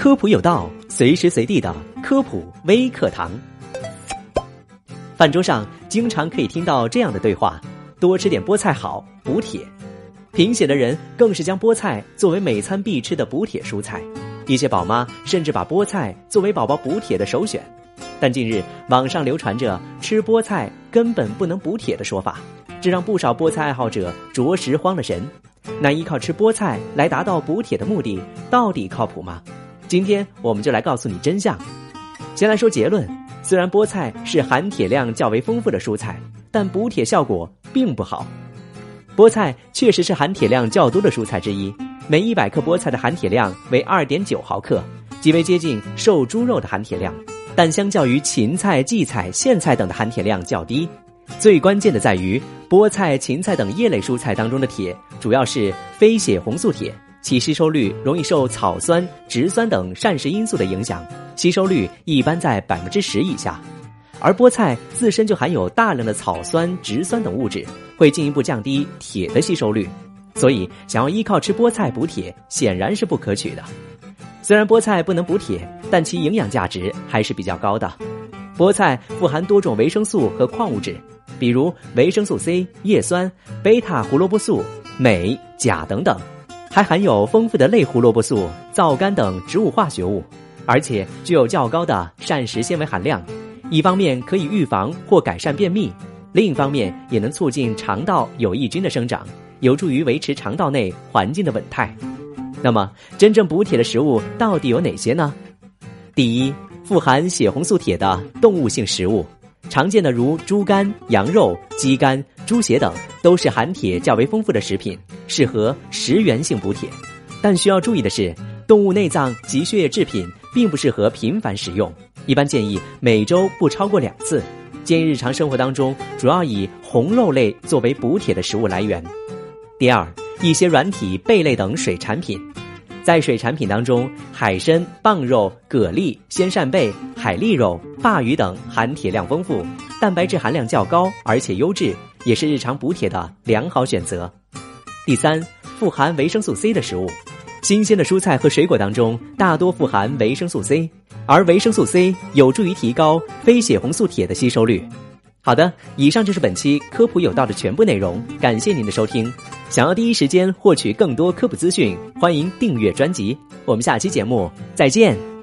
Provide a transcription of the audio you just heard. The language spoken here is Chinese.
科普有道，随时随地的科普微课堂。饭桌上经常可以听到这样的对话：多吃点菠菜好，补铁。贫血的人更是将菠菜作为每餐必吃的补铁蔬菜，一些宝妈甚至把菠菜作为宝宝补铁的首选。但近日网上流传着吃菠菜根本不能补铁的说法，这让不少菠菜爱好者着实慌了神。那依靠吃菠菜来达到补铁的目的，到底靠谱吗？今天我们就来告诉你真相。先来说结论：虽然菠菜是含铁量较为丰富的蔬菜，但补铁效果并不好。菠菜确实是含铁量较多的蔬菜之一，每一百克菠菜的含铁量为二点九毫克，极为接近瘦猪肉的含铁量。但相较于芹菜、荠菜、苋菜等的含铁量较低。最关键的在于，菠菜、芹菜等叶类蔬菜当中的铁主要是非血红素铁。其吸收率容易受草酸、植酸等膳食因素的影响，吸收率一般在百分之十以下。而菠菜自身就含有大量的草酸、植酸等物质，会进一步降低铁的吸收率。所以，想要依靠吃菠菜补铁，显然是不可取的。虽然菠菜不能补铁，但其营养价值还是比较高的。菠菜富含多种维生素和矿物质，比如维生素 C、叶酸、贝塔胡萝卜素、镁、钾等等。还含有丰富的类胡萝卜素、皂苷等植物化学物，而且具有较高的膳食纤维含量。一方面可以预防或改善便秘，另一方面也能促进肠道有益菌的生长，有助于维持肠道内环境的稳态。那么，真正补铁的食物到底有哪些呢？第一，富含血红素铁的动物性食物。常见的如猪肝、羊肉、鸡肝、猪血等，都是含铁较为丰富的食品，适合食源性补铁。但需要注意的是，动物内脏及血液制品并不适合频繁食用，一般建议每周不超过两次。建议日常生活当中主要以红肉类作为补铁的食物来源。第二，一些软体贝类等水产品。在水产品当中，海参、蚌肉、蛤蜊、鲜扇贝、海蛎肉、鲅鱼等含铁量丰富，蛋白质含量较高，而且优质，也是日常补铁的良好选择。第三，富含维生素 C 的食物，新鲜的蔬菜和水果当中大多富含维生素 C，而维生素 C 有助于提高非血红素铁的吸收率。好的，以上就是本期科普有道的全部内容，感谢您的收听。想要第一时间获取更多科普资讯，欢迎订阅专辑。我们下期节目再见。